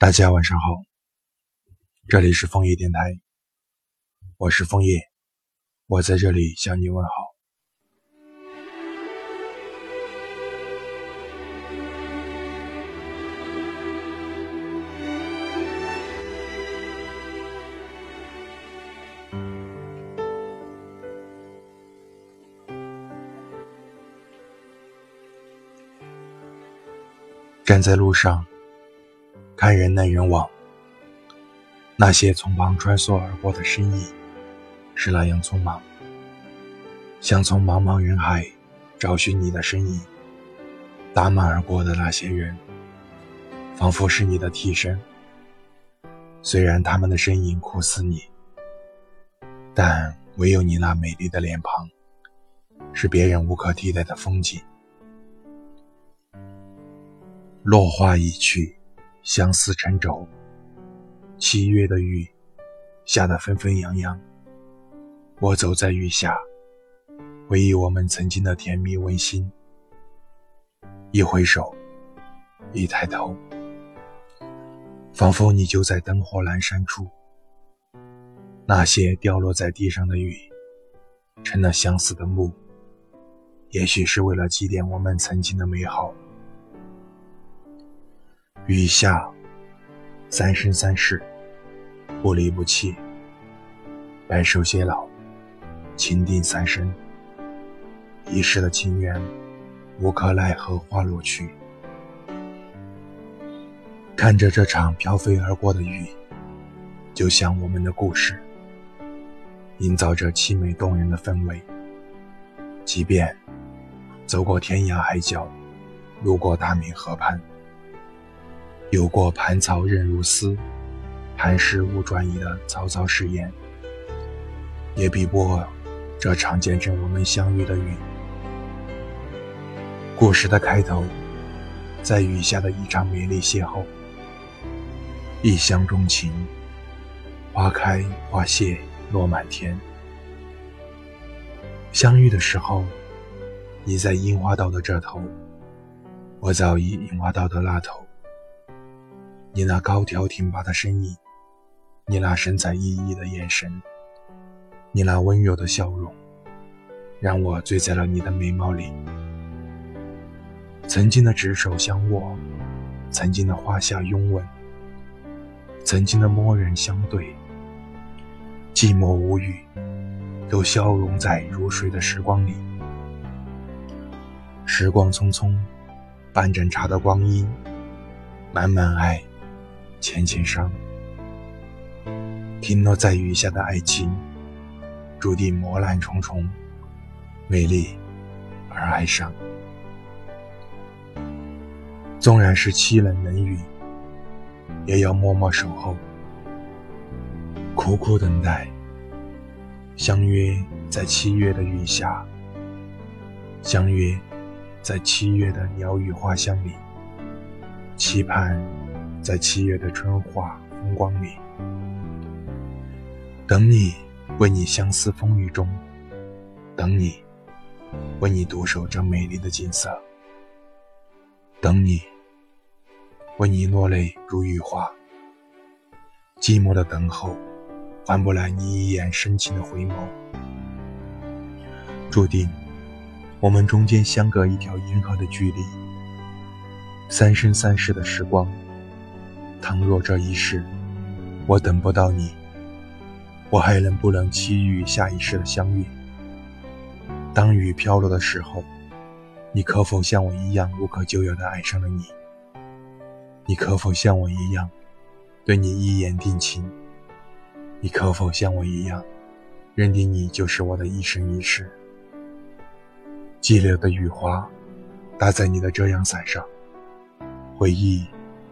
大家晚上好，这里是枫叶电台，我是枫叶，我在这里向你问好。站在路上。看人来人往，那些从旁穿梭而过的身影，是那样匆忙，像从茫茫人海找寻你的身影。打马而过的那些人，仿佛是你的替身。虽然他们的身影酷似你，但唯有你那美丽的脸庞，是别人无可替代的风景。落花已去。相思成舟，七月的雨下得纷纷扬扬。我走在雨下，回忆我们曾经的甜蜜温馨。一挥手，一抬头，仿佛你就在灯火阑珊处。那些掉落在地上的雨，成了相思的墓，也许是为了祭奠我们曾经的美好。雨下，三生三世，不离不弃，白首偕老，情定三生。一世的情缘，无可奈何花落去。看着这场飘飞而过的雨，就像我们的故事，营造着凄美动人的氛围。即便走过天涯海角，路过大明河畔。有过盘草任如丝，磐石勿转移的草草誓言，也比不过这场见证我们相遇的雨。故事的开头，在雨下的一场美丽邂逅，一厢钟情，花开花谢落满天。相遇的时候，你在樱花道的这头，我早已樱花道的那头。你那高挑挺拔的身影，你那神采奕奕的眼神，你那温柔的笑容，让我醉在了你的美貌里。曾经的执手相握，曾经的花下拥吻，曾经的默然相对，寂寞无语，都消融在如水的时光里。时光匆匆，半盏茶的光阴，满满爱。浅浅伤，停落在雨下的爱情，注定磨难重重，美丽而哀伤。纵然是凄冷冷雨，也要默默守候，苦苦等待。相约在七月的雨下，相约在七月的鸟语花香里，期盼。在七月的春花风光里，等你，为你相思风雨中，等你，为你独守这美丽的景色，等你，为你落泪如雨花。寂寞的等候，换不来你一眼深情的回眸，注定我们中间相隔一条银河的距离，三生三世的时光。倘若这一世我等不到你，我还能不能期遇下一世的相遇？当雨飘落的时候，你可否像我一样无可救药的爱上了你？你可否像我一样对你一言定情？你可否像我一样认定你就是我的一生一世？寂寥的雨花打在你的遮阳伞上，回忆。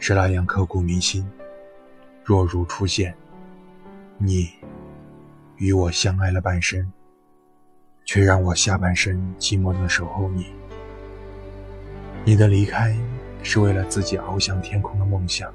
是那样刻骨铭心。若如初见，你与我相爱了半生，却让我下半生寂寞的守候你。你的离开是为了自己翱翔天空的梦想，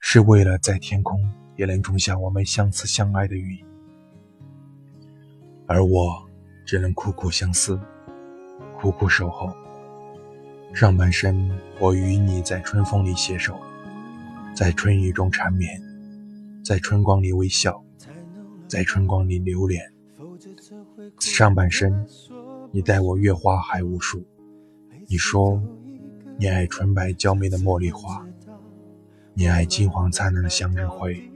是为了在天空也能种下我们相思相爱的雨，而我只能苦苦相思，苦苦守候。上半生我与你在春风里携手，在春雨中缠绵，在春光里微笑，在春光里流连。上半生你待我月花还无数，你说你爱纯白娇媚的茉莉花，你爱金黄灿烂的向日葵，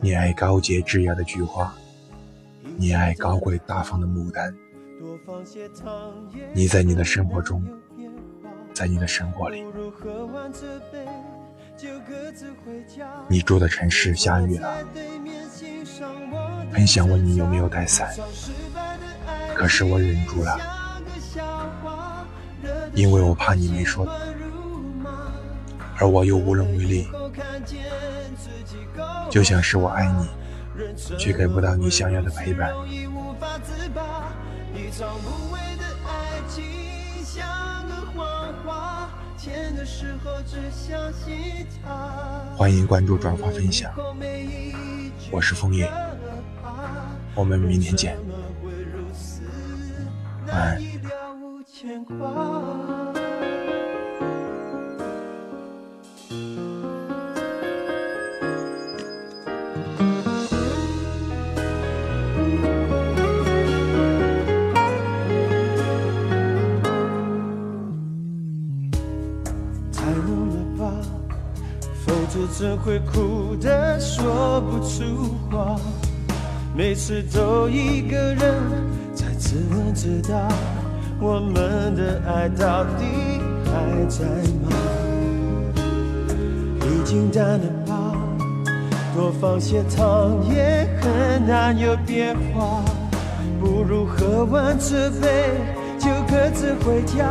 你爱高洁枝桠的菊花，你爱高贵大方的牡丹。你在你的生活中。在你的生活里，你住的城市下雨了，很想问你有没有带伞，可是我忍住了，因为我怕你没说，而我又无能为力，就像是我爱你，却给不到你想要的陪伴。欢迎关注、转发、分享。我是枫叶，我们明天见。晚安。怎会哭得说不出话？每次都一个人才自问自答，我们的爱到底还在吗？已经淡了吧，多放些糖也很难有变化，不如喝完这杯就各自回家。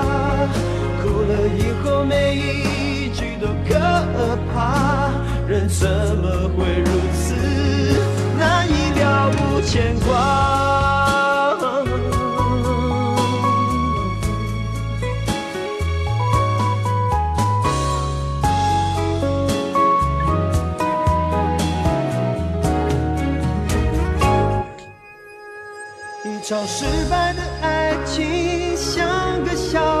后，每一句都可怕。人怎么会如此难以了无牵挂？一场失败的爱情像个笑。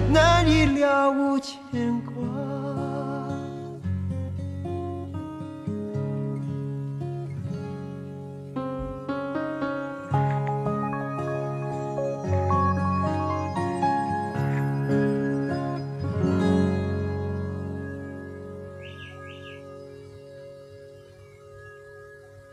难以了无牵挂。